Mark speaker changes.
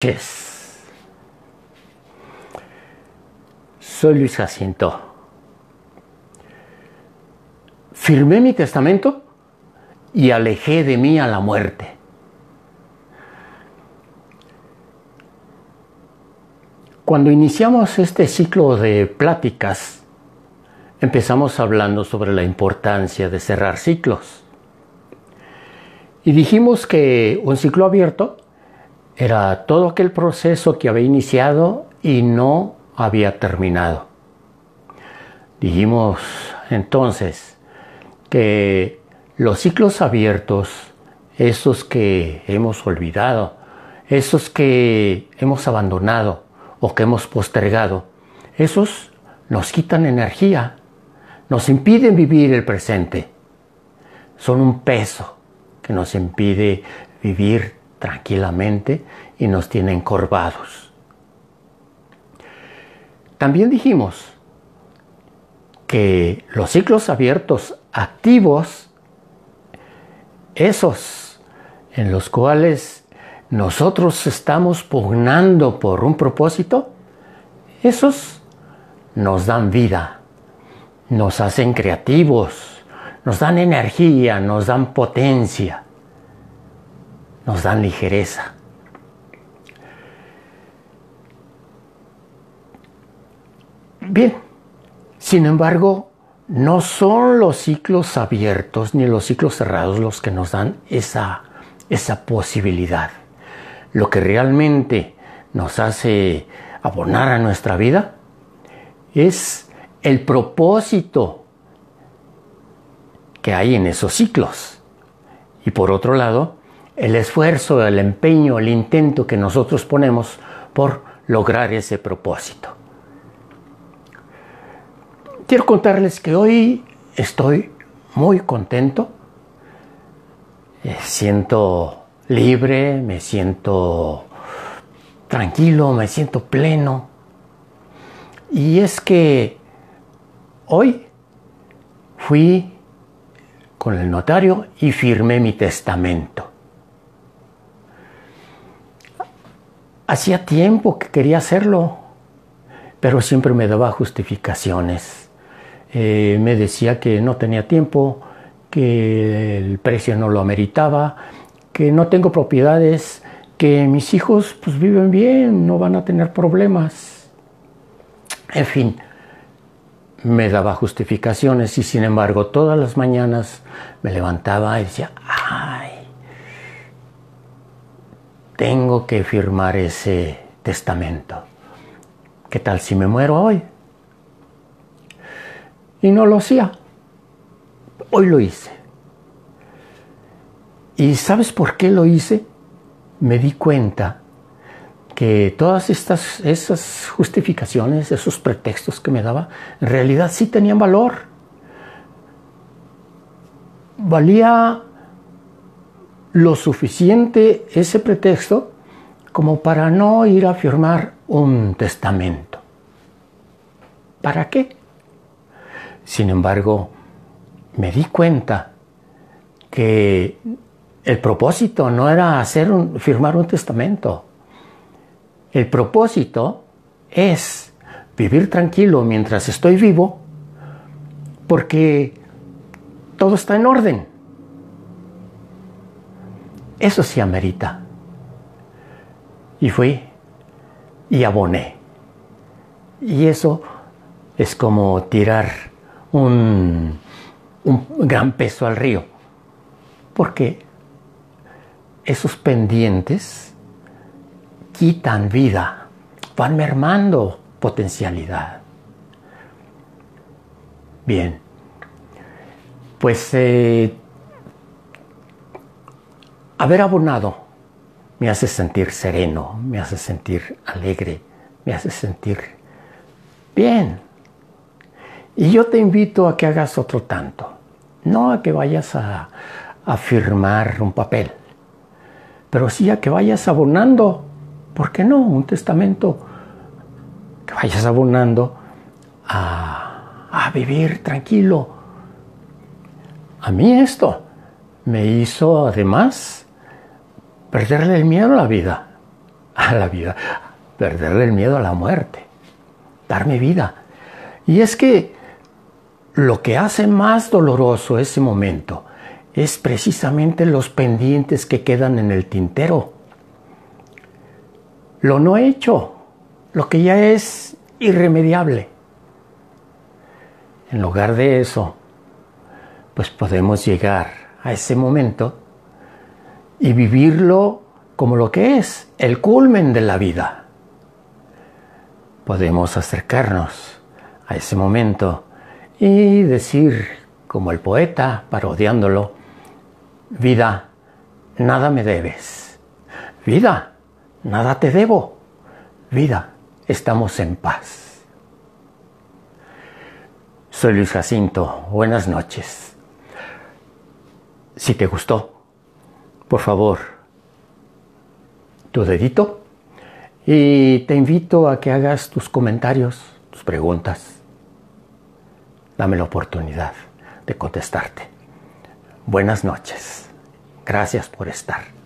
Speaker 1: noches. Soy Luis Jacinto. Firmé mi testamento y alejé de mí a la muerte. Cuando iniciamos este ciclo de pláticas, empezamos hablando sobre la importancia de cerrar ciclos. Y dijimos que un ciclo abierto era todo aquel proceso que había iniciado y no había terminado. Dijimos entonces que los ciclos abiertos, esos que hemos olvidado, esos que hemos abandonado o que hemos postergado, esos nos quitan energía, nos impiden vivir el presente. Son un peso que nos impide vivir tranquilamente y nos tiene encorvados. También dijimos que los ciclos abiertos activos, esos en los cuales nosotros estamos pugnando por un propósito, esos nos dan vida, nos hacen creativos, nos dan energía, nos dan potencia nos dan ligereza. Bien, sin embargo, no son los ciclos abiertos ni los ciclos cerrados los que nos dan esa, esa posibilidad. Lo que realmente nos hace abonar a nuestra vida es el propósito que hay en esos ciclos. Y por otro lado, el esfuerzo, el empeño, el intento que nosotros ponemos por lograr ese propósito. Quiero contarles que hoy estoy muy contento, me siento libre, me siento tranquilo, me siento pleno. Y es que hoy fui con el notario y firmé mi testamento. Hacía tiempo que quería hacerlo, pero siempre me daba justificaciones. Eh, me decía que no tenía tiempo, que el precio no lo ameritaba, que no tengo propiedades, que mis hijos pues viven bien, no van a tener problemas. En fin, me daba justificaciones y sin embargo todas las mañanas me levantaba y decía, ay, tengo que firmar ese testamento. ¿Qué tal si me muero hoy? Y no lo hacía. Hoy lo hice. ¿Y sabes por qué lo hice? Me di cuenta que todas estas esas justificaciones, esos pretextos que me daba, en realidad sí tenían valor. Valía lo suficiente ese pretexto como para no ir a firmar un testamento. ¿Para qué? Sin embargo, me di cuenta que el propósito no era hacer firmar un testamento. El propósito es vivir tranquilo mientras estoy vivo porque todo está en orden. Eso sí amerita. Y fui y aboné. Y eso es como tirar un, un gran peso al río. Porque esos pendientes quitan vida, van mermando potencialidad. Bien, pues eh, Haber abonado me hace sentir sereno, me hace sentir alegre, me hace sentir bien. Y yo te invito a que hagas otro tanto, no a que vayas a, firmar un papel, pero sí a que vayas abonando, ¿por qué no? Un testamento, que vayas abonando a, a vivir tranquilo. A mí esto me hizo además perderle el miedo a la vida. a la vida, perderle el miedo a la muerte, darme vida. Y es que lo que hace más doloroso ese momento es precisamente los pendientes que quedan en el tintero. Lo no hecho, lo que ya es irremediable. En lugar de eso, pues podemos llegar a ese momento y vivirlo como lo que es, el culmen de la vida. Podemos acercarnos a ese momento y decir, como el poeta, parodiándolo, vida, nada me debes. Vida, nada te debo. Vida, estamos en paz. Soy Luis Jacinto, buenas noches. Si te gustó, por favor, tu dedito y te invito a que hagas tus comentarios, tus preguntas. Dame la oportunidad de contestarte. Buenas noches. Gracias por estar.